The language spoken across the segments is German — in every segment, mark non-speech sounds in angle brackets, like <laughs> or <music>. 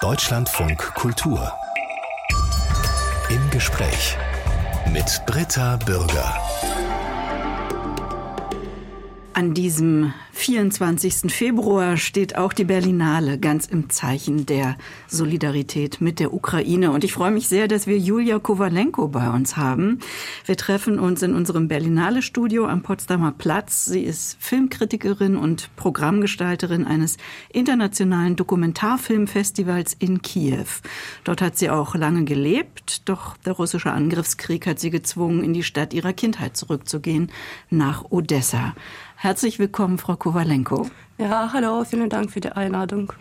Deutschlandfunk Kultur. Im Gespräch mit Britta Bürger. An diesem 24. Februar steht auch die Berlinale ganz im Zeichen der Solidarität mit der Ukraine. Und ich freue mich sehr, dass wir Julia Kowalenko bei uns haben. Wir treffen uns in unserem Berlinale Studio am Potsdamer Platz. Sie ist Filmkritikerin und Programmgestalterin eines internationalen Dokumentarfilmfestivals in Kiew. Dort hat sie auch lange gelebt, doch der russische Angriffskrieg hat sie gezwungen, in die Stadt ihrer Kindheit zurückzugehen, nach Odessa. Herzlich willkommen, Frau Kowalenko. Ja, hallo, vielen Dank für die Einladung.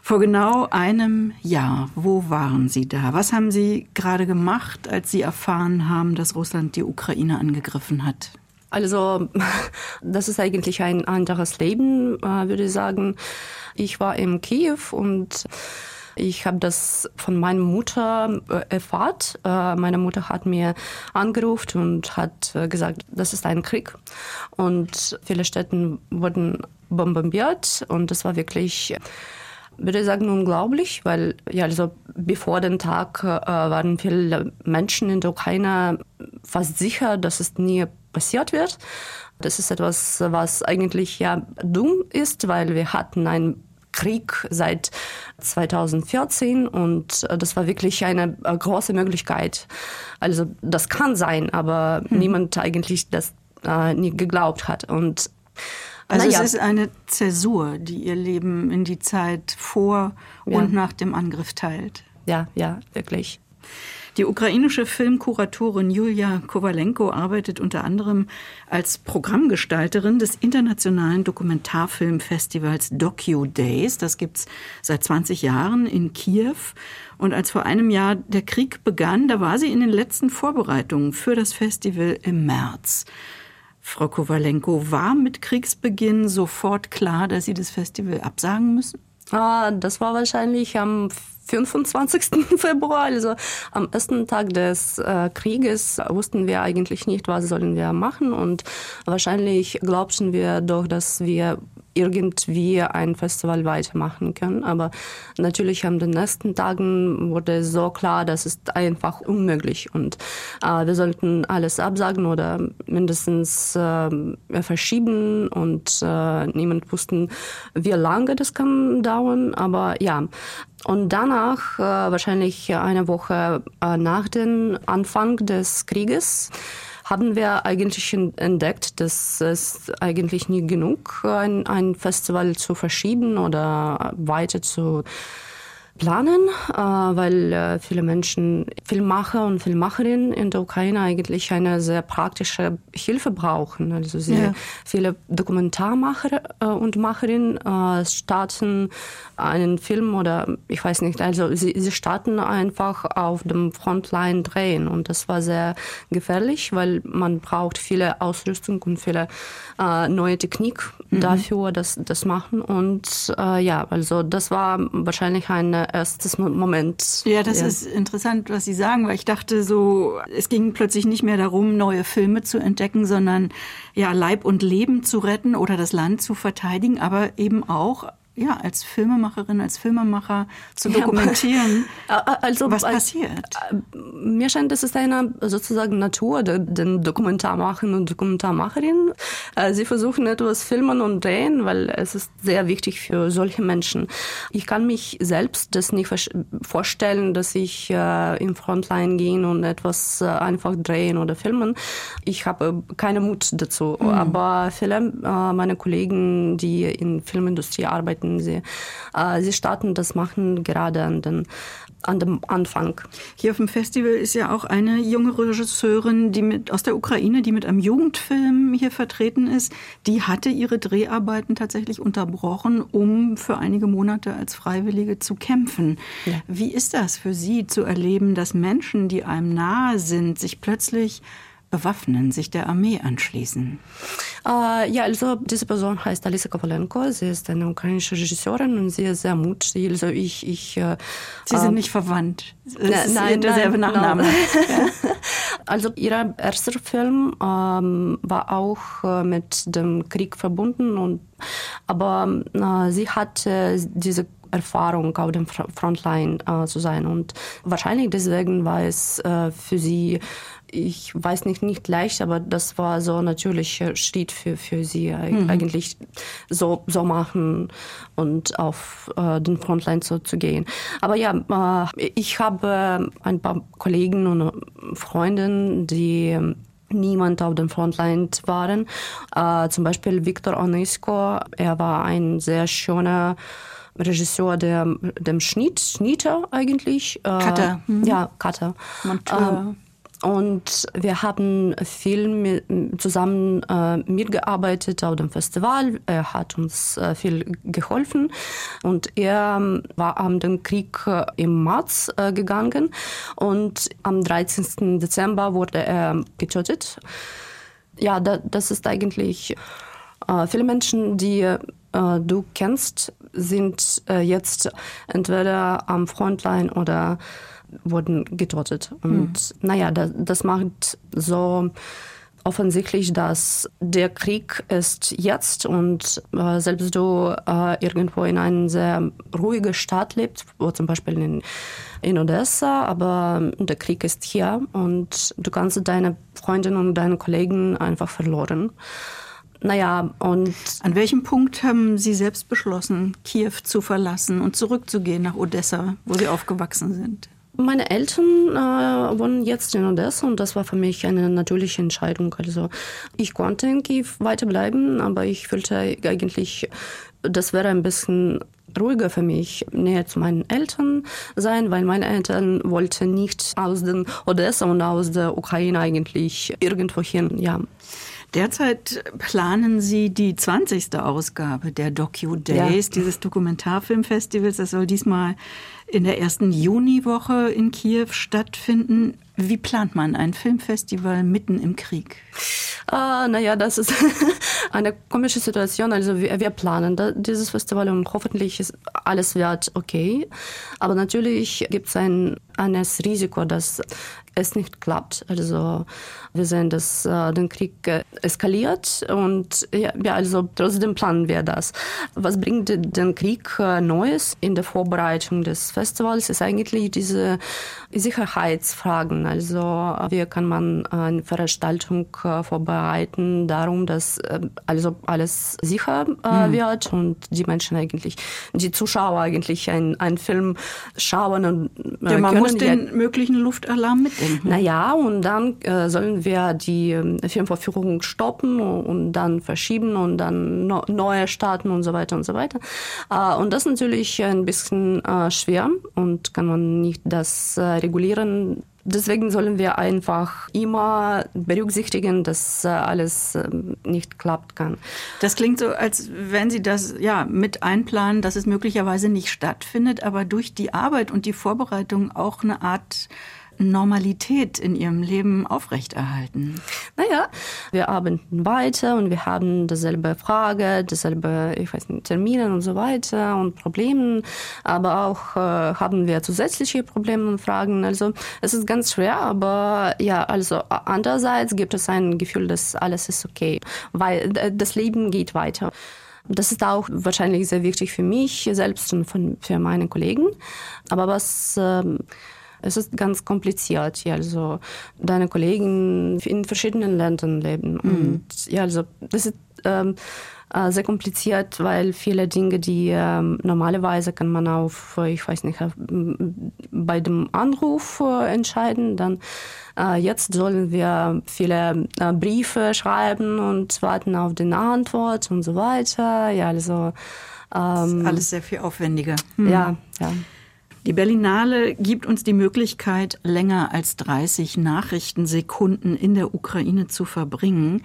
Vor genau einem Jahr, wo waren Sie da? Was haben Sie gerade gemacht, als Sie erfahren haben, dass Russland die Ukraine angegriffen hat? Also, das ist eigentlich ein anderes Leben, äh, würde ich sagen. Ich war in Kiew und ich habe das von meiner Mutter äh, erfahren. Äh, meine Mutter hat mir angerufen und hat äh, gesagt, das ist ein Krieg. Und viele Städte wurden bombardiert und das war wirklich würde ich sagen, unglaublich, weil ja, also bevor den Tag äh, waren viele Menschen in der Ukraine fast sicher, dass es nie passiert wird. Das ist etwas, was eigentlich ja dumm ist, weil wir hatten ein Krieg seit 2014 und äh, das war wirklich eine äh, große Möglichkeit. Also das kann sein, aber hm. niemand eigentlich das äh, nie geglaubt hat. Und also ja. es ist eine Zäsur, die ihr Leben in die Zeit vor ja. und nach dem Angriff teilt. Ja, ja, wirklich. Die ukrainische Filmkuratorin Julia Kowalenko arbeitet unter anderem als Programmgestalterin des internationalen Dokumentarfilmfestivals Docu Days. Das gibt's seit 20 Jahren in Kiew. Und als vor einem Jahr der Krieg begann, da war sie in den letzten Vorbereitungen für das Festival im März. Frau Kowalenko, war mit Kriegsbeginn sofort klar, dass Sie das Festival absagen müssen? Ah, das war wahrscheinlich am 25. <laughs> Februar, also am ersten Tag des äh, Krieges, wussten wir eigentlich nicht, was sollen wir machen und wahrscheinlich glaubten wir doch, dass wir irgendwie ein Festival weitermachen können. Aber natürlich an den nächsten Tagen wurde so klar, das ist einfach unmöglich. Und äh, wir sollten alles absagen oder mindestens äh, verschieben. Und äh, niemand wusste, wie lange das kann dauern. Aber ja, und danach, äh, wahrscheinlich eine Woche äh, nach dem Anfang des Krieges, haben wir eigentlich entdeckt, dass es eigentlich nie genug ein, ein Festival zu verschieben oder weiter zu planen, äh, weil äh, viele Menschen, Filmmacher und Filmmacherinnen in der Ukraine eigentlich eine sehr praktische Hilfe brauchen. Also sie, ja. viele Dokumentarmacher äh, und Macherinnen starten einen Film oder ich weiß nicht, also sie, sie starten einfach auf dem Frontline drehen und das war sehr gefährlich, weil man braucht viele Ausrüstung und viele neue Technik mhm. dafür, das, das machen und ja, also das war wahrscheinlich eine erstes Moment. Ja, das ja. ist interessant, was Sie sagen, weil ich dachte so, es ging plötzlich nicht mehr darum, neue Filme zu entdecken, sondern ja, Leib und Leben zu retten oder das Land zu verteidigen, aber eben auch ja, als Filmemacherin, als Filmemacher zu dokumentieren, <laughs> ja, also, was passiert. Äh, mir scheint, das ist eine sozusagen Natur den Dokumentarmacher und Dokumentarmacherinnen. Äh, sie versuchen etwas filmen und drehen, weil es ist sehr wichtig für solche Menschen. Ich kann mich selbst das nicht vorstellen, dass ich äh, in Frontline gehen und etwas äh, einfach drehen oder filmen. Ich habe keinen Mut dazu. Mhm. Aber viele äh, meiner Kollegen, die in Filmindustrie arbeiten, arbeiten. Sie, äh, sie starten das machen gerade an, den, an dem Anfang. Hier auf dem Festival ist ja auch eine junge Regisseurin, die mit, aus der Ukraine, die mit einem Jugendfilm hier vertreten ist. Die hatte ihre Dreharbeiten tatsächlich unterbrochen, um für einige Monate als Freiwillige zu kämpfen. Ja. Wie ist das für Sie zu erleben, dass Menschen, die einem nahe sind, sich plötzlich bewaffnen, sich der Armee anschließen? Äh, ja, also diese Person heißt Alisa Kovalenko. Sie ist eine ukrainische Regisseurin und sie ist sehr mutig. Also ich, ich, äh, sie sind äh, nicht verwandt. Es nein, derselbe Nachname. No. <laughs> <laughs> also ihr erster Film ähm, war auch äh, mit dem Krieg verbunden und aber äh, sie hat diese Erfahrung auf dem Frontline äh, zu sein. Und wahrscheinlich deswegen war es äh, für sie ich weiß nicht, nicht leicht, aber das war so ein natürlicher Schritt für, für sie mhm. eigentlich so, so machen und auf äh, den Frontline so zu gehen. Aber ja, äh, ich habe ein paar Kollegen und Freunde, die niemand auf dem Frontline waren. Äh, zum Beispiel Viktor Onesko, er war ein sehr schöner Regisseur der, dem Schnitt, Schnitter eigentlich. Cutter. Mhm. Ja, Cutter. Monteur. Und wir haben viel mit, zusammen äh, mitgearbeitet auf dem Festival. Er hat uns äh, viel geholfen. Und er ähm, war am den Krieg äh, im März äh, gegangen. Und am 13. Dezember wurde er getötet. Ja, da, das ist eigentlich äh, viele Menschen, die äh, du kennst, sind jetzt entweder am Frontline oder wurden getötet. Und mhm. naja, das, das macht so offensichtlich, dass der Krieg ist jetzt und äh, selbst du äh, irgendwo in einer sehr ruhigen Stadt lebst, wo zum Beispiel in, in Odessa, aber der Krieg ist hier und du kannst deine Freundinnen und deine Kollegen einfach verloren. Naja, und. An welchem Punkt haben Sie selbst beschlossen, Kiew zu verlassen und zurückzugehen nach Odessa, wo Sie aufgewachsen sind? Meine Eltern äh, wohnen jetzt in Odessa und das war für mich eine natürliche Entscheidung. Also ich konnte in Kiew weiterbleiben, aber ich fühlte eigentlich, das wäre ein bisschen ruhiger für mich, näher zu meinen Eltern sein, weil meine Eltern wollten nicht aus den Odessa und aus der Ukraine eigentlich irgendwo hin, ja. Derzeit planen Sie die 20. Ausgabe der Docu Days, ja. dieses Dokumentarfilmfestivals. Das soll diesmal in der ersten Juniwoche in Kiew stattfinden. Wie plant man ein Filmfestival mitten im Krieg? Ah, naja, das ist <laughs> eine komische Situation. Also wir, wir planen da, dieses Festival und hoffentlich ist alles wird okay. Aber natürlich gibt es ein, ein Risiko, dass es nicht klappt. Also wir sehen, dass äh, der Krieg äh, eskaliert und ja, ja, also trotzdem planen wir das. Was bringt den Krieg äh, Neues in der Vorbereitung des Festivals ist eigentlich diese Sicherheitsfragen. Also wie kann man eine Veranstaltung äh, vorbereiten, darum, dass äh, also alles sicher äh, mhm. wird und die Menschen eigentlich, die Zuschauer eigentlich einen Film schauen und ja, man muss den möglichen Luftalarm mitdenken. Naja, und dann sollen wir die ähm, Filmvorführung stoppen und dann verschieben und dann neue starten und so weiter und so weiter. Äh, und das ist natürlich ein bisschen äh, schwer und kann man nicht das äh, regulieren. Deswegen sollen wir einfach immer berücksichtigen, dass alles ähm, nicht klappt kann. Das klingt so, als wenn Sie das ja mit einplanen, dass es möglicherweise nicht stattfindet, aber durch die Arbeit und die Vorbereitung auch eine Art Normalität in ihrem Leben aufrechterhalten? Naja, wir arbeiten weiter und wir haben dieselbe Frage, dieselbe, ich weiß nicht, Termine und so weiter und Probleme, aber auch äh, haben wir zusätzliche Probleme und Fragen. Also es ist ganz schwer, aber ja, also andererseits gibt es ein Gefühl, dass alles ist okay, weil das Leben geht weiter. Das ist auch wahrscheinlich sehr wichtig für mich selbst und für meine Kollegen. Aber was ähm, es ist ganz kompliziert. Ja, also deine Kollegen in verschiedenen Ländern leben. Mhm. Und ja, also das ist ähm, äh, sehr kompliziert, weil viele Dinge, die ähm, normalerweise kann man auf, ich weiß nicht, bei dem Anruf äh, entscheiden, dann äh, jetzt sollen wir viele äh, Briefe schreiben und warten auf die Antwort und so weiter. Ja, also ähm, alles sehr viel aufwendiger. Mhm. Ja, ja. Die Berlinale gibt uns die Möglichkeit, länger als 30 Nachrichtensekunden in der Ukraine zu verbringen.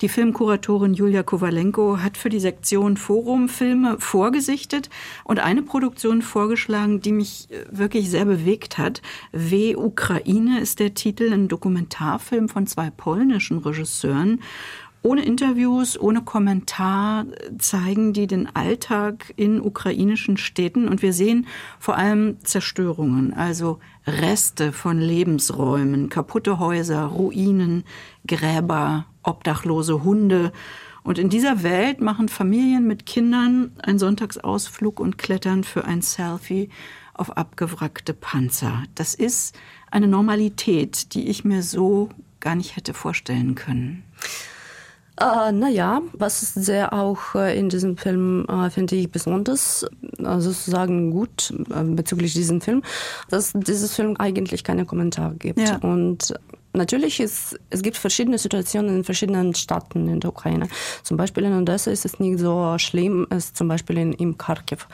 Die Filmkuratorin Julia Kowalenko hat für die Sektion Forum Filme vorgesichtet und eine Produktion vorgeschlagen, die mich äh, wirklich sehr bewegt hat. W Ukraine ist der Titel, ein Dokumentarfilm von zwei polnischen Regisseuren ohne Interviews, ohne Kommentar zeigen die den Alltag in ukrainischen Städten und wir sehen vor allem Zerstörungen, also Reste von Lebensräumen, kaputte Häuser, Ruinen, Gräber, obdachlose Hunde Und in dieser Welt machen Familien mit Kindern einen Sonntagsausflug und klettern für ein Selfie auf abgewrackte Panzer. Das ist eine Normalität, die ich mir so gar nicht hätte vorstellen können. Äh, naja, was sehr auch äh, in diesem Film, äh, finde ich, besonders, äh, sozusagen gut äh, bezüglich diesem Film, dass dieses Film eigentlich keine Kommentare gibt. Ja. Und Natürlich ist, es gibt verschiedene Situationen in verschiedenen Städten in der Ukraine. Zum Beispiel in Odessa ist es nicht so schlimm als zum Beispiel in, in Kharkiv.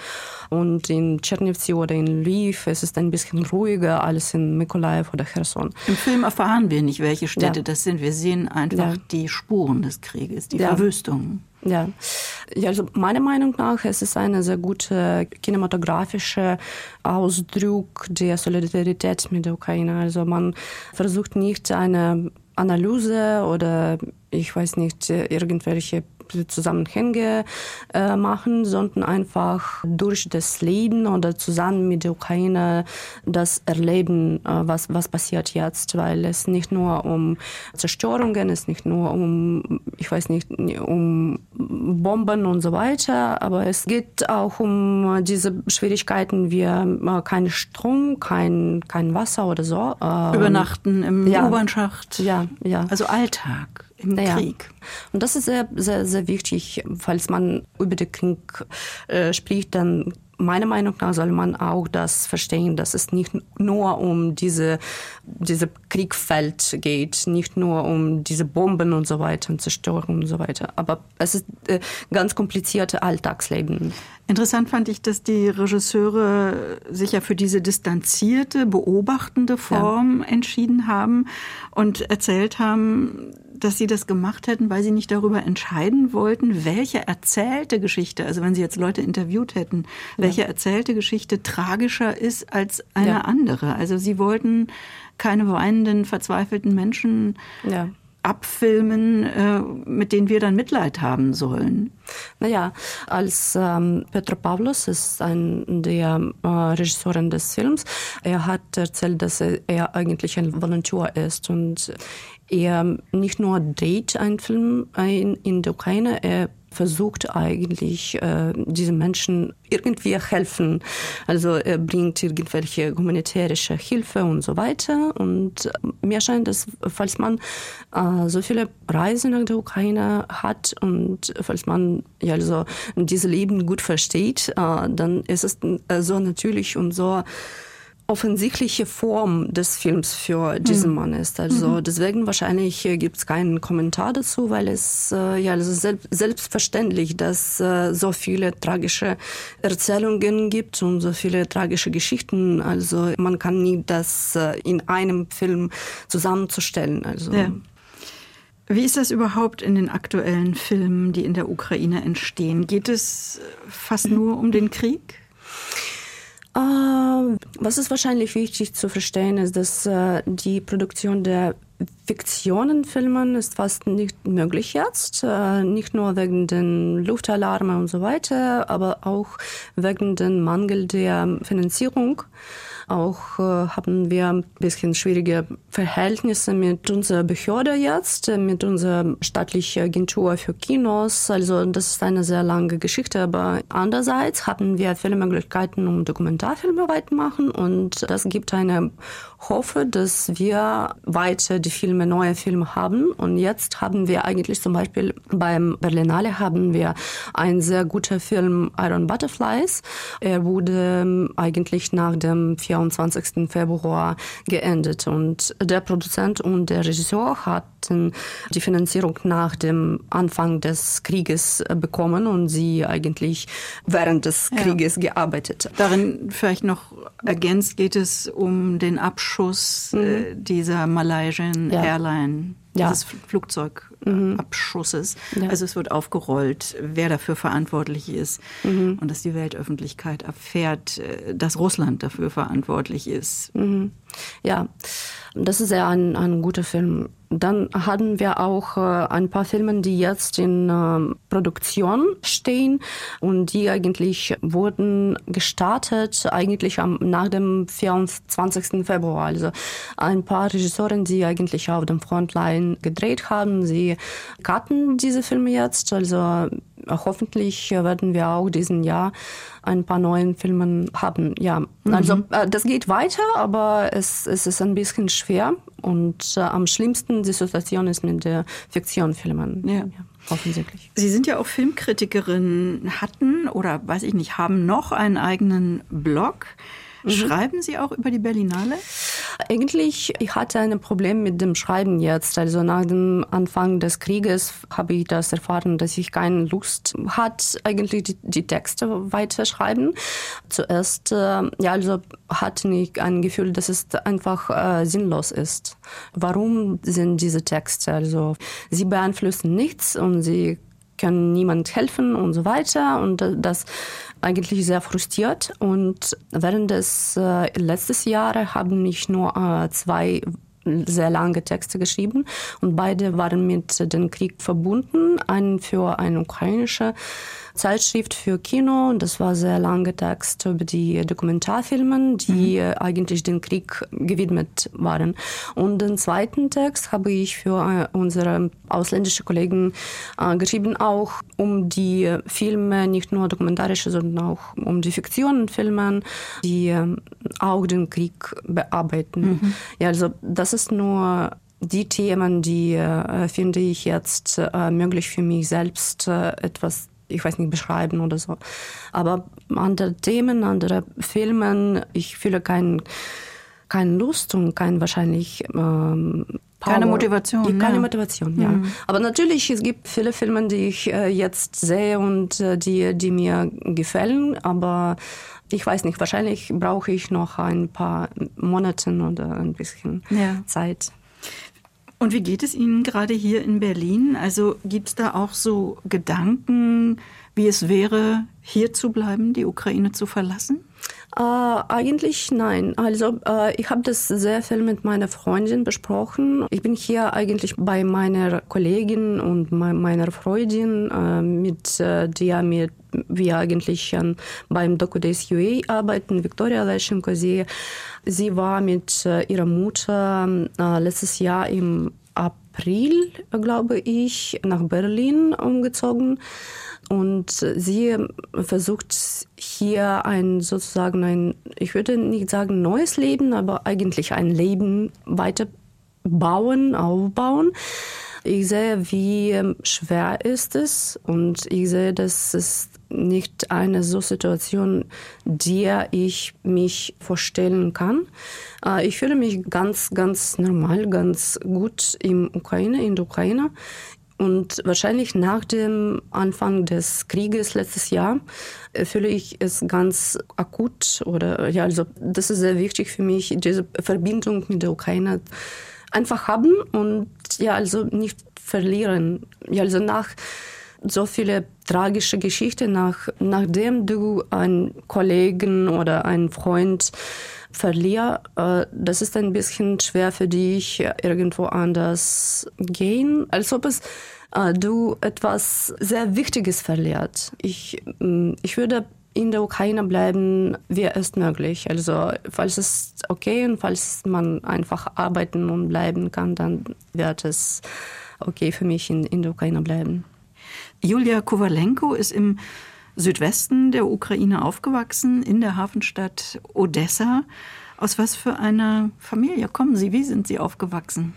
Und in Tschernivtsi oder in Lviv ist es ein bisschen ruhiger als in Mykolaiv oder Cherson. Im Film erfahren wir nicht, welche Städte ja. das sind. Wir sehen einfach ja. die Spuren des Krieges, die ja. Verwüstungen. Ja. ja, also meiner Meinung nach es ist eine sehr gute kinematografische Ausdruck der Solidarität mit der Ukraine. Also man versucht nicht eine Analyse oder ich weiß nicht irgendwelche Zusammenhänge äh, machen, sondern einfach durch das Leben oder zusammen mit der Ukraine das erleben, äh, was, was passiert jetzt, weil es nicht nur um Zerstörungen, es nicht nur um, ich weiß nicht, um Bomben und so weiter, aber es geht auch um diese Schwierigkeiten wie äh, kein Strom, kein, kein Wasser oder so. Ähm, Übernachten im ja. U-Bahn-Schacht. Ja, ja. Also Alltag im ja. Krieg. Und das ist sehr, sehr, sehr wichtig, falls man über den Krieg äh, spricht, dann meiner Meinung nach soll man auch das verstehen, dass es nicht nur um diese, diese Kriegfeld geht, nicht nur um diese Bomben und so weiter und Zerstörung und so weiter. Aber es ist äh, ganz komplizierte Alltagsleben. Interessant fand ich, dass die Regisseure sich ja für diese distanzierte, beobachtende Form ja. entschieden haben und erzählt haben, dass Sie das gemacht hätten, weil Sie nicht darüber entscheiden wollten, welche erzählte Geschichte, also wenn Sie jetzt Leute interviewt hätten, ja. Welche erzählte Geschichte tragischer ist als eine ja. andere. Also Sie wollten keine weinenden, verzweifelten Menschen ja abfilmen, äh, mit denen wir dann Mitleid haben sollen? Naja, als ähm, Petro Pavlos ist ein der äh, Regisseuren des Films. Er hat erzählt, dass er, er eigentlich ein Volontär ist und er nicht nur dreht einen Film in, in der Ukraine, er versucht eigentlich äh, diesen Menschen irgendwie helfen. Also er bringt irgendwelche humanitärische Hilfe und so weiter. Und mir scheint, dass falls man äh, so viele Reisen nach der Ukraine hat und falls man ja also dieses Leben gut versteht, äh, dann ist es äh, so natürlich und so offensichtliche Form des Films für diesen mhm. Mann ist. Also mhm. deswegen wahrscheinlich äh, gibt es keinen Kommentar dazu, weil es äh, ja also selbst, selbstverständlich, dass äh, so viele tragische Erzählungen gibt und so viele tragische Geschichten. Also man kann nie das äh, in einem Film zusammenzustellen. Also ja. Wie ist das überhaupt in den aktuellen Filmen, die in der Ukraine entstehen? Geht es fast nur um den Krieg? Ähm, was ist wahrscheinlich wichtig zu verstehen, ist, dass äh, die Produktion der Fiktionenfilmen ist fast nicht möglich jetzt, äh, nicht nur wegen den Luftalarmen und so weiter, aber auch wegen dem Mangel der Finanzierung. Auch äh, haben wir ein bisschen schwierige Verhältnisse mit unserer Behörde jetzt, äh, mit unserer staatlichen Agentur für Kinos. Also das ist eine sehr lange Geschichte, aber andererseits haben wir viele Möglichkeiten, um Dokumentarfilme weitermachen und das gibt eine hoffe, dass wir weiter die Filme, neue Filme haben. Und jetzt haben wir eigentlich zum Beispiel beim Berlinale haben wir einen sehr guten Film Iron Butterflies. Er wurde eigentlich nach dem 24. Februar geendet. Und der Produzent und der Regisseur hatten die Finanzierung nach dem Anfang des Krieges bekommen und sie eigentlich während des Krieges ja. gearbeitet. Darin vielleicht noch ergänzt geht es um den Abschluss Abschuss mhm. äh, dieser Malaysian ja. Airline, dieses ja. Flugzeugabschusses. Mhm. Ja. Also es wird aufgerollt, wer dafür verantwortlich ist mhm. und dass die Weltöffentlichkeit erfährt, äh, dass Russland dafür verantwortlich ist. Mhm. Ja. Das ist ja ein, ein guter Film. Dann hatten wir auch äh, ein paar Filme, die jetzt in äh, Produktion stehen und die eigentlich wurden gestartet eigentlich am, nach dem 24. Februar. Also ein paar Regisseuren, die eigentlich auf dem Frontline gedreht haben, sie cutten diese Filme jetzt. Also hoffentlich werden wir auch diesen Jahr ein paar neuen Filme haben. Ja, also mhm. äh, das geht weiter, aber es, es ist ein bisschen schwer und äh, am schlimmsten die Situation ist mit der Fiktionfilmen. Ja. ja. Offensichtlich. Sie sind ja auch Filmkritikerin, hatten oder weiß ich nicht, haben noch einen eigenen Blog. Mhm. Schreiben Sie auch über die Berlinale? Eigentlich, ich hatte ein Problem mit dem Schreiben jetzt. Also nach dem Anfang des Krieges habe ich das erfahren, dass ich keine Lust hat, eigentlich die, die Texte weiterschreiben. Zuerst, äh, ja, also hatte ich ein Gefühl, dass es einfach äh, sinnlos ist. Warum sind diese Texte? Also sie beeinflussen nichts und sie können niemand helfen und so weiter. Und das eigentlich sehr frustriert. Und während des äh, letzten Jahres haben ich nur äh, zwei sehr lange Texte geschrieben und beide waren mit dem Krieg verbunden. Einen für eine ukrainische Zeitschrift für Kino. Das war sehr lange Text über die Dokumentarfilme, die mhm. eigentlich den Krieg gewidmet waren. Und den zweiten Text habe ich für äh, unsere ausländischen Kollegen äh, geschrieben, auch um die Filme, nicht nur dokumentarische, sondern auch um die Fiktionenfilme, die äh, auch den Krieg bearbeiten. Mhm. Ja, also das ist nur die Themen, die äh, finde ich jetzt äh, möglich für mich selbst äh, etwas ich weiß nicht, beschreiben oder so. Aber andere Themen, andere Filme, ich fühle keinen keine Lust und kein wahrscheinlich ähm, Power. Keine Motivation. Ja, keine ja. Motivation, ja. Mhm. Aber natürlich, es gibt viele Filme, die ich äh, jetzt sehe und äh, die, die mir gefallen, aber ich weiß nicht, wahrscheinlich brauche ich noch ein paar Monate oder ein bisschen ja. Zeit. Und wie geht es Ihnen gerade hier in Berlin? Also gibt es da auch so Gedanken, wie es wäre, hier zu bleiben, die Ukraine zu verlassen? Äh, eigentlich nein. Also äh, ich habe das sehr viel mit meiner Freundin besprochen. Ich bin hier eigentlich bei meiner Kollegin und me meiner Freundin, äh, mit äh, der mit wir eigentlich äh, beim DocuDays UA arbeiten, Victoria Leschenko. Sie, sie war mit äh, ihrer Mutter äh, letztes Jahr im April, glaube ich, nach Berlin umgezogen. Und sie versucht hier ein sozusagen ein, ich würde nicht sagen neues Leben, aber eigentlich ein Leben weiter bauen, aufbauen. Ich sehe, wie schwer ist es und ich sehe, dass es nicht eine so Situation, der ich mich vorstellen kann. Äh, ich fühle mich ganz, ganz normal, ganz gut in Ukraine, in der Ukraine. Und wahrscheinlich nach dem Anfang des Krieges letztes Jahr äh, fühle ich es ganz akut oder ja, also das ist sehr wichtig für mich, diese Verbindung mit der Ukraine einfach haben und ja, also nicht verlieren. Ja, also nach so viele tragische Geschichte, nach, nachdem du einen Kollegen oder einen Freund verlierst, äh, das ist ein bisschen schwer für dich, irgendwo anders gehen, als ob es äh, du etwas sehr Wichtiges verliert. Ich, mm, ich würde in der Ukraine bleiben, wäre es möglich. Also falls es okay und falls man einfach arbeiten und bleiben kann, dann wird es okay für mich in, in der Ukraine bleiben. Julia Kowalenko ist im Südwesten der Ukraine aufgewachsen, in der Hafenstadt Odessa. Aus was für einer Familie kommen Sie? Wie sind Sie aufgewachsen?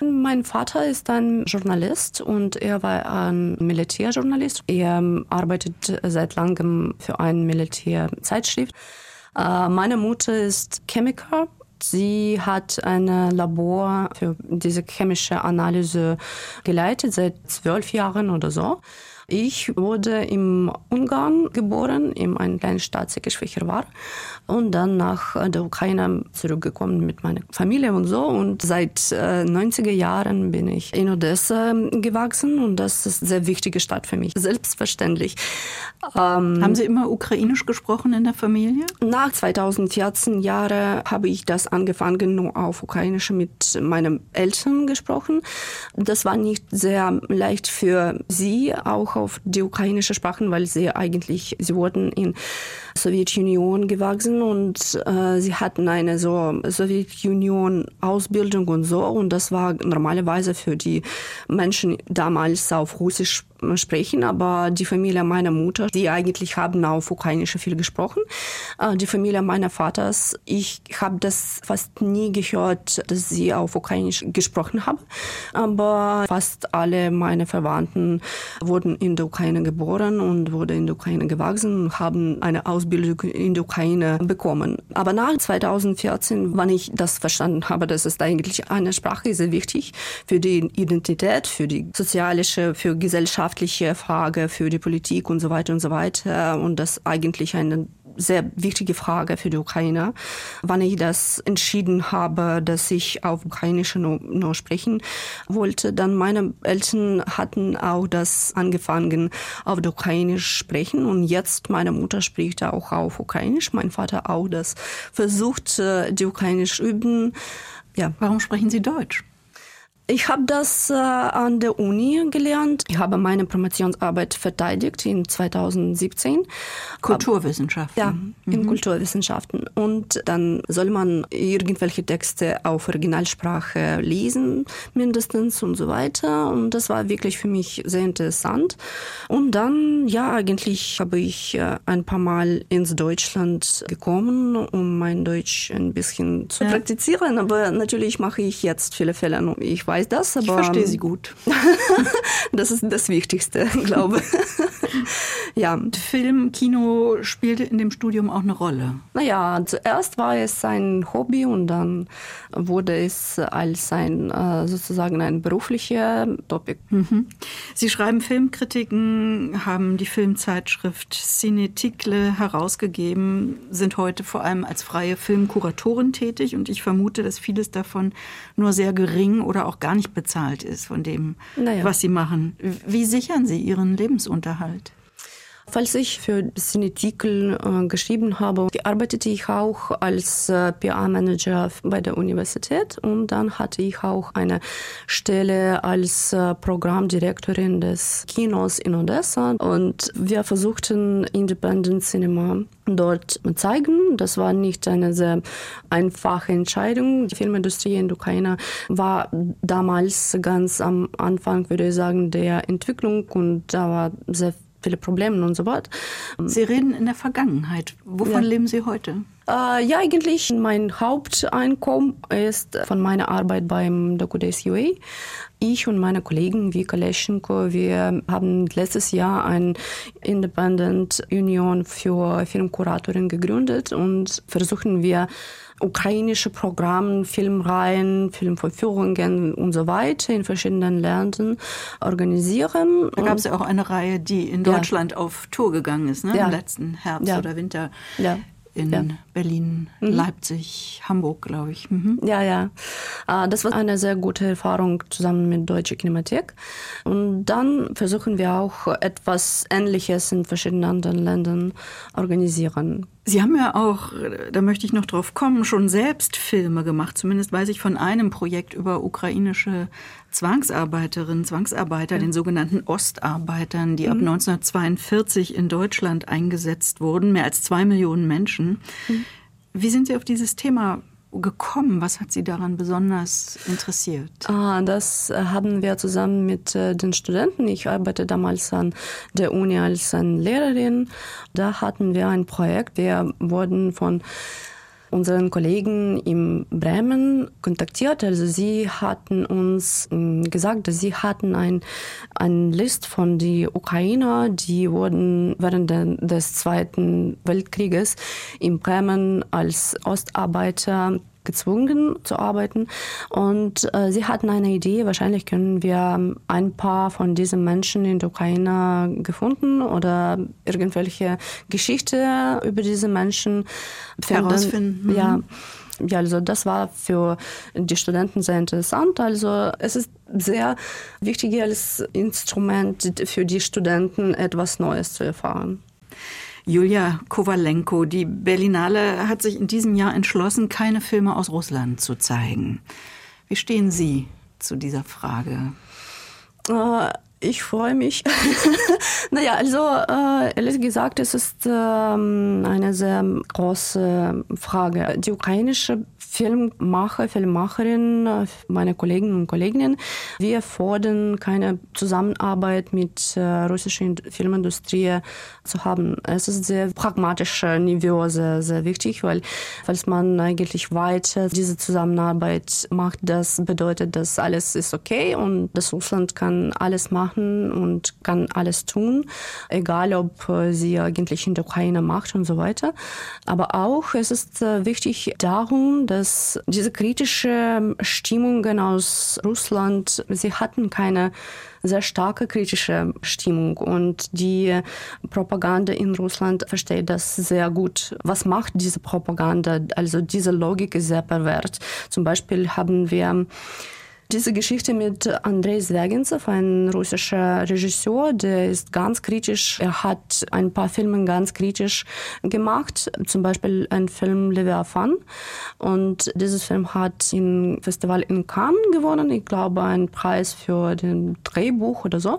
Mein Vater ist ein Journalist und er war ein Militärjournalist. Er arbeitet seit langem für eine Militärzeitschrift. Äh, meine Mutter ist Chemiker Sie hat ein Labor für diese chemische Analyse geleitet seit zwölf Jahren oder so. Ich wurde im Ungarn geboren, in einer kleinen Stadt Sekeschwächer und dann nach der Ukraine zurückgekommen mit meiner Familie und so. Und seit äh, 90er Jahren bin ich in Odessa gewachsen und das ist eine sehr wichtige Stadt für mich, selbstverständlich. Ähm, Haben Sie immer ukrainisch gesprochen in der Familie? Nach 2014 Jahren habe ich das angefangen, nur auf ukrainisch mit meinen Eltern gesprochen. Das war nicht sehr leicht für sie, auch auf die ukrainische Sprache, weil sie eigentlich, sie wurden in Sowjetunion gewachsen und äh, sie hatten eine so Sowjetunion Ausbildung und so. Und das war normalerweise für die Menschen damals auf Russisch sprechen, aber die Familie meiner Mutter, die eigentlich haben auf Ukrainisch viel gesprochen. Äh, die Familie meiner Vaters, ich habe das fast nie gehört, dass sie auf Ukrainisch gesprochen haben, aber fast alle meine Verwandten wurden in der Ukraine geboren und wurden in der Ukraine gewachsen und haben eine Ausbildung in der Ukraine bekommen. Aber nach 2014, wann ich das verstanden habe, dass es eigentlich eine Sprache sehr wichtig für die Identität, für die soziale, für Gesellschaft gesellschaftliche Frage für die Politik und so weiter und so weiter. Und das eigentlich eine sehr wichtige Frage für die Ukraine. Wann ich das entschieden habe, dass ich auf Ukrainisch nur, nur sprechen wollte, dann meine Eltern hatten auch das angefangen, auf Ukrainisch sprechen und jetzt meine Mutter spricht auch auf Ukrainisch, mein Vater auch das versucht, äh, die Ukrainisch üben. Ja. Warum sprechen Sie Deutsch? Ich habe das äh, an der Uni gelernt. Ich habe meine Promotionsarbeit verteidigt in 2017. Kulturwissenschaften. Ja, in mhm. Kulturwissenschaften. Und dann soll man irgendwelche Texte auf Originalsprache lesen, mindestens und so weiter. Und das war wirklich für mich sehr interessant. Und dann, ja, eigentlich habe ich äh, ein paar Mal ins Deutschland gekommen, um mein Deutsch ein bisschen zu ja. praktizieren. Aber natürlich mache ich jetzt viele Fälle. Ich weiß weiß das, aber. Ich verstehe sie gut. <laughs> das ist das Wichtigste, <laughs> glaube ich. Ja. Film, Kino spielte in dem Studium auch eine Rolle. Naja, zuerst war es ein Hobby und dann wurde es als ein äh, sozusagen ein beruflicher Topic. Mhm. Sie schreiben Filmkritiken, haben die Filmzeitschrift Cinetikle herausgegeben, sind heute vor allem als freie Filmkuratorin tätig und ich vermute, dass vieles davon nur sehr gering oder auch gar nicht bezahlt ist von dem, naja. was Sie machen. Wie sichern Sie Ihren Lebensunterhalt? Falls ich für Cinetikel äh, geschrieben habe, arbeitete ich auch als äh, PR-Manager bei der Universität und dann hatte ich auch eine Stelle als äh, Programmdirektorin des Kinos in Odessa und wir versuchten Independent Cinema dort zeigen. Das war nicht eine sehr einfache Entscheidung. Die Filmindustrie in der Ukraine war damals ganz am Anfang, würde ich sagen, der Entwicklung und da war sehr viele Probleme und so weiter. Sie reden in der Vergangenheit. Wovon ja. leben Sie heute? Äh, ja, eigentlich mein Haupteinkommen ist von meiner Arbeit beim DocuDays UA. Ich und meine Kollegen Vika Leschenko, wir haben letztes Jahr ein Independent Union für Filmkuratoren gegründet und versuchen wir ukrainische Programme, Filmreihen, Filmvorführungen und so weiter in verschiedenen Ländern organisieren. Da gab es ja auch eine Reihe, die in Deutschland ja. auf Tour gegangen ist, ne? Ja. im letzten Herbst ja. oder Winter. Ja in ja. Berlin, mhm. Leipzig, Hamburg, glaube ich. Mhm. Ja, ja. Ah, das war eine sehr gute Erfahrung zusammen mit Deutsche Kinemathek. Und dann versuchen wir auch etwas Ähnliches in verschiedenen anderen Ländern organisieren. Sie haben ja auch, da möchte ich noch drauf kommen, schon selbst Filme gemacht. Zumindest weiß ich von einem Projekt über ukrainische Zwangsarbeiterinnen, Zwangsarbeiter, ja. den sogenannten Ostarbeitern, die mhm. ab 1942 in Deutschland eingesetzt wurden, mehr als zwei Millionen Menschen. Mhm. Wie sind Sie auf dieses Thema gekommen? Was hat Sie daran besonders interessiert? Ah, das äh, haben wir zusammen mit äh, den Studenten. Ich arbeite damals an der Uni als Lehrerin. Da hatten wir ein Projekt. Wir wurden von unseren Kollegen in Bremen kontaktiert. Also sie hatten uns hm, gesagt, dass sie hatten ein, ein List von die Ukrainer, die wurden während des Zweiten Weltkrieges in Bremen als Ostarbeiter gezwungen zu arbeiten. Und äh, sie hatten eine Idee, wahrscheinlich können wir ein paar von diesen Menschen in der Ukraine gefunden oder irgendwelche Geschichte über diese Menschen finden. herausfinden. Ja. Mhm. Ja, also das war für die Studenten sehr interessant. Also es ist sehr wichtig als Instrument für die Studenten etwas Neues zu erfahren. Julia Kowalenko, die Berlinale hat sich in diesem Jahr entschlossen, keine Filme aus Russland zu zeigen. Wie stehen Sie zu dieser Frage? Äh, ich freue mich. <laughs> naja, also äh, ehrlich gesagt, es ist ähm, eine sehr große Frage. Die ukrainische Filmmacher, Filmmacherin, meine Kollegen und Kolleginnen, wir fordern keine Zusammenarbeit mit äh, russischer Filmindustrie zu haben. Es ist sehr pragmatischer Niveau sehr, sehr wichtig, weil falls man eigentlich weiter diese Zusammenarbeit macht, das bedeutet, dass alles ist okay und dass Russland kann alles machen und kann alles tun, egal ob äh, sie eigentlich in der Ukraine macht und so weiter. Aber auch es ist äh, wichtig darum, dass diese kritische Stimmungen aus Russland, sie hatten keine sehr starke kritische Stimmung und die Propaganda in Russland versteht das sehr gut. Was macht diese Propaganda? Also diese Logik ist sehr pervers. Zum Beispiel haben wir diese Geschichte mit Andrei Zwagintsev, ein russischer Regisseur, der ist ganz kritisch. Er hat ein paar Filme ganz kritisch gemacht, zum Beispiel ein Film Leviathan. Und dieses Film hat im Festival in Cannes gewonnen, ich glaube, einen Preis für den Drehbuch oder so.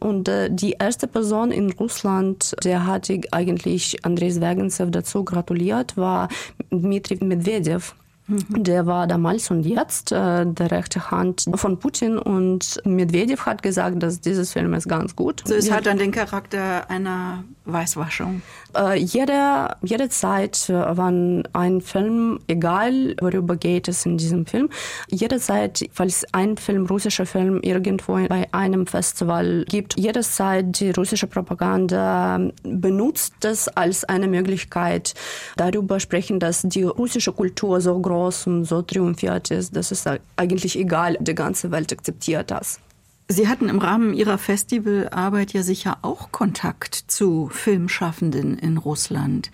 Und äh, die erste Person in Russland, der hat eigentlich Andrei Zwagintsev dazu gratuliert, war Dmitri Medvedev. Mhm. Der war damals und jetzt äh, der rechte Hand von Putin und Medvedev hat gesagt, dass dieses Film ist ganz gut. Also es hat dann den Charakter einer Weißwaschung. Äh, jede, jede Zeit, äh, wann ein Film, egal worüber geht es in diesem Film, jederzeit, falls ein Film, russischer Film irgendwo bei einem Festival gibt, jederzeit die russische Propaganda benutzt das als eine Möglichkeit, darüber sprechen, dass die russische Kultur so groß und so triumphiert ist, dass es eigentlich egal, die ganze Welt akzeptiert das. Sie hatten im Rahmen Ihrer Festivalarbeit ja sicher auch Kontakt zu Filmschaffenden in Russland.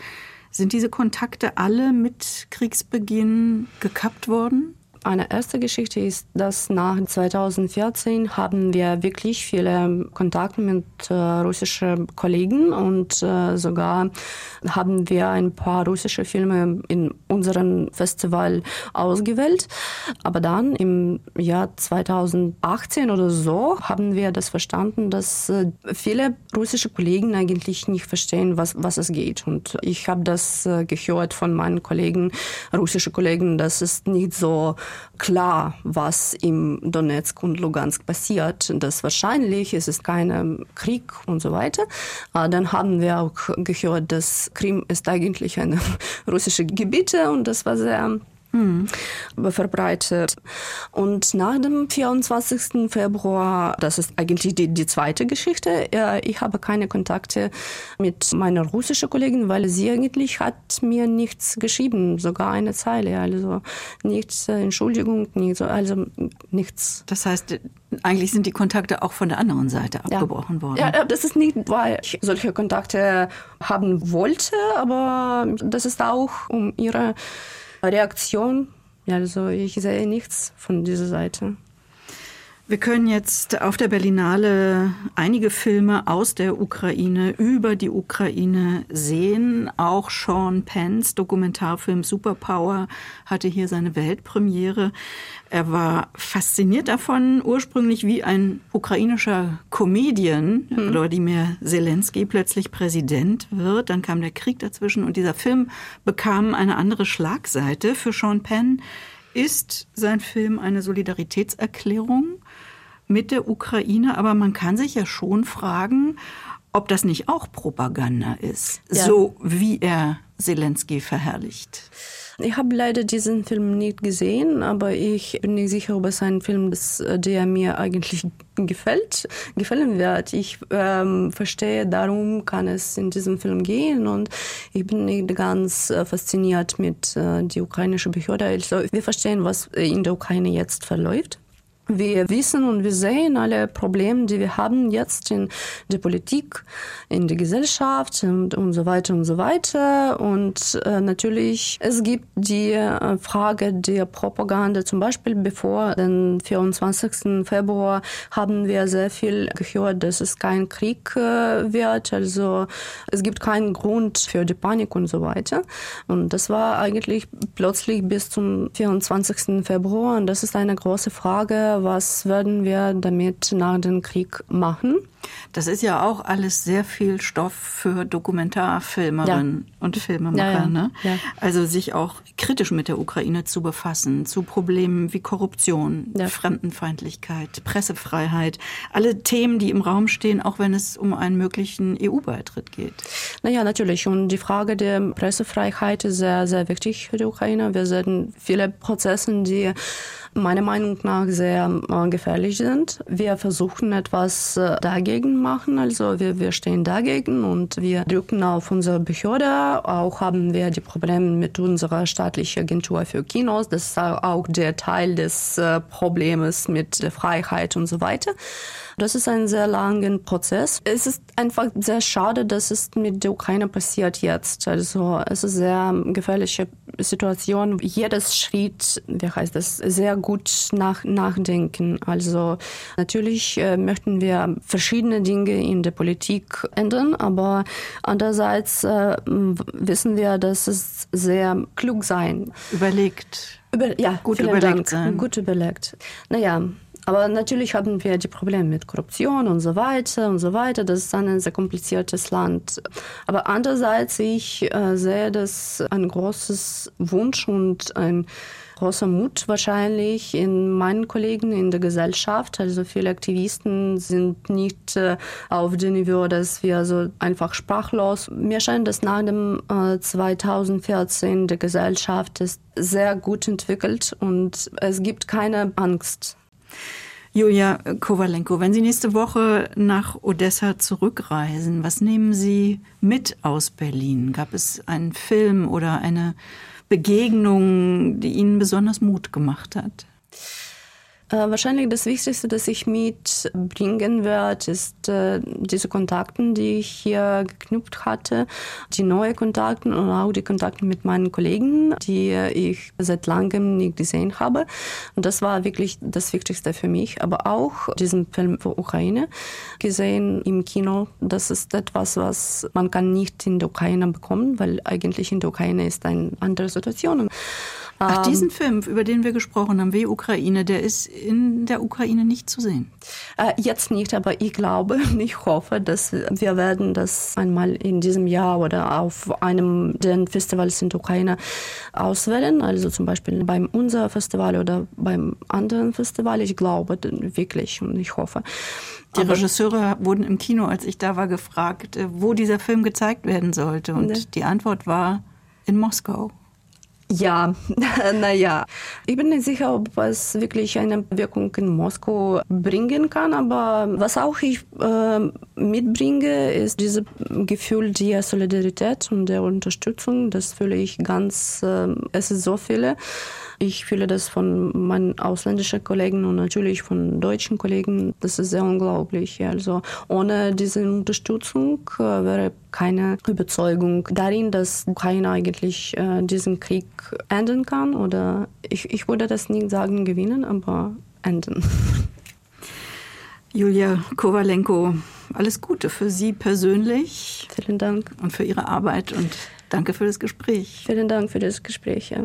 Sind diese Kontakte alle mit Kriegsbeginn gekappt worden? Eine erste Geschichte ist, dass nach 2014 haben wir wirklich viele Kontakte mit äh, russischen Kollegen und äh, sogar haben wir ein paar russische Filme in unserem Festival ausgewählt. Aber dann im Jahr 2018 oder so haben wir das verstanden, dass äh, viele russische Kollegen eigentlich nicht verstehen, was, was es geht. Und ich habe das äh, gehört von meinen Kollegen, russische Kollegen, dass es nicht so klar, was im Donetsk und Lugansk passiert. Das wahrscheinlich ist es kein Krieg und so weiter. Äh, dann haben wir auch gehört, dass Krim ist eigentlich ein <laughs> russische Gebiet und das war sehr hm. verbreitet. Und nach dem 24. Februar, das ist eigentlich die, die zweite Geschichte, ich habe keine Kontakte mit meiner russischen Kollegin, weil sie eigentlich hat mir nichts geschrieben, sogar eine Zeile, also nichts, äh, Entschuldigung, nichts, also nichts. Das heißt, eigentlich sind die Kontakte auch von der anderen Seite abgebrochen ja. worden. Ja, das ist nicht, weil ich solche Kontakte haben wollte, aber das ist auch um ihre Reaktion. Also ich sehe nichts von dieser Seite. Wir können jetzt auf der Berlinale einige Filme aus der Ukraine über die Ukraine sehen. Auch Sean Pence Dokumentarfilm Superpower hatte hier seine Weltpremiere. Er war fasziniert davon, ursprünglich wie ein ukrainischer Comedian, hm. Wladimir Zelensky, plötzlich Präsident wird. Dann kam der Krieg dazwischen und dieser Film bekam eine andere Schlagseite. Für Sean Penn ist sein Film eine Solidaritätserklärung mit der Ukraine, aber man kann sich ja schon fragen, ob das nicht auch Propaganda ist, ja. so wie er Zelensky verherrlicht. Ich habe leider diesen Film nicht gesehen, aber ich bin nicht sicher, ob es ein Film ist, der mir eigentlich gefällt, gefallen wird. Ich ähm, verstehe, darum kann es in diesem Film gehen und ich bin nicht ganz äh, fasziniert mit äh, der ukrainischen Behörde. Also wir verstehen, was in der Ukraine jetzt verläuft. Wir wissen und wir sehen alle Probleme, die wir haben jetzt in der Politik, in der Gesellschaft und, und so weiter und so weiter. Und äh, natürlich, es gibt die äh, Frage der Propaganda. Zum Beispiel bevor den 24. Februar haben wir sehr viel gehört, dass es kein Krieg äh, wird. Also es gibt keinen Grund für die Panik und so weiter. Und das war eigentlich plötzlich bis zum 24. Februar. Und das ist eine große Frage was werden wir damit nach dem Krieg machen? Das ist ja auch alles sehr viel Stoff für Dokumentarfilmerinnen ja. und Filmemacher. Ja, ja. Ne? Also sich auch kritisch mit der Ukraine zu befassen, zu Problemen wie Korruption, Fremdenfeindlichkeit, Pressefreiheit, alle Themen, die im Raum stehen, auch wenn es um einen möglichen EU-Beitritt geht. Naja, natürlich. Und die Frage der Pressefreiheit ist sehr, sehr wichtig für die Ukraine. Wir sehen viele Prozesse, die meiner Meinung nach sehr äh, gefährlich sind. Wir versuchen etwas äh, dagegen machen, also wir, wir stehen dagegen und wir drücken auf unsere Behörde. Auch haben wir die Probleme mit unserer staatlichen Agentur für Kinos. Das ist auch der Teil des äh, Problems mit der Freiheit und so weiter. Das ist ein sehr langer Prozess. Es ist einfach sehr schade, dass es mit der Ukraine passiert jetzt. Also es ist sehr gefährliche Situation. Jedes Schritt, wie heißt das, sehr gut nach, nachdenken. Also natürlich äh, möchten wir verschiedene Dinge in der Politik ändern, aber andererseits äh, wissen wir, dass es sehr klug sein. Überlegt. Über, ja, gut überlegt Dank. sein. Gut überlegt. Naja, aber natürlich haben wir die Probleme mit Korruption und so weiter und so weiter. Das ist ein sehr kompliziertes Land. Aber andererseits, ich äh, sehe das ein großes Wunsch und ein großer Mut wahrscheinlich in meinen Kollegen in der Gesellschaft. Also viele Aktivisten sind nicht äh, auf dem Niveau, dass wir so einfach sprachlos. Mir scheint, dass nach dem äh, 2014 die Gesellschaft ist sehr gut entwickelt und es gibt keine Angst Julia Kowalenko, wenn Sie nächste Woche nach Odessa zurückreisen, was nehmen Sie mit aus Berlin? Gab es einen Film oder eine Begegnung, die Ihnen besonders Mut gemacht hat? Äh, wahrscheinlich das Wichtigste, das ich mitbringen werde, ist äh, diese Kontakte, die ich hier geknüpft hatte, die neuen Kontakte und auch die Kontakte mit meinen Kollegen, die ich seit langem nicht gesehen habe. Und das war wirklich das Wichtigste für mich. Aber auch diesen Film für Ukraine gesehen im Kino, das ist etwas, was man kann nicht in der Ukraine bekommen, weil eigentlich in der Ukraine ist eine andere Situation. Ach, diesen Film, über den wir gesprochen haben, wie Ukraine, der ist in der Ukraine nicht zu sehen. Äh, jetzt nicht, aber ich glaube, <laughs> ich hoffe, dass wir werden das einmal in diesem Jahr oder auf einem der Festivals in der Ukraine auswählen. Also zum Beispiel beim unser Festival oder beim anderen Festival. Ich glaube wirklich und ich hoffe. Die aber Regisseure wurden im Kino, als ich da war, gefragt, äh, wo dieser Film gezeigt werden sollte. Und ne. die Antwort war in Moskau. Ja, <laughs> naja. Ich bin nicht sicher, ob es wirklich eine Wirkung in Moskau bringen kann, aber was auch ich äh, mitbringe, ist dieses Gefühl der Solidarität und der Unterstützung. Das fühle ich ganz, äh, es ist so viele. Ich fühle das von meinen ausländischen Kollegen und natürlich von deutschen Kollegen. Das ist sehr unglaublich. Also ohne diese Unterstützung äh, wäre keine Überzeugung darin, dass Ukraine eigentlich äh, diesen Krieg enden kann. Oder ich, ich würde das nicht sagen gewinnen, aber enden. <laughs> Julia Kowalenko, alles Gute für Sie persönlich. Vielen Dank. Und für Ihre Arbeit und danke für das Gespräch. Vielen Dank für das Gespräch. Ja.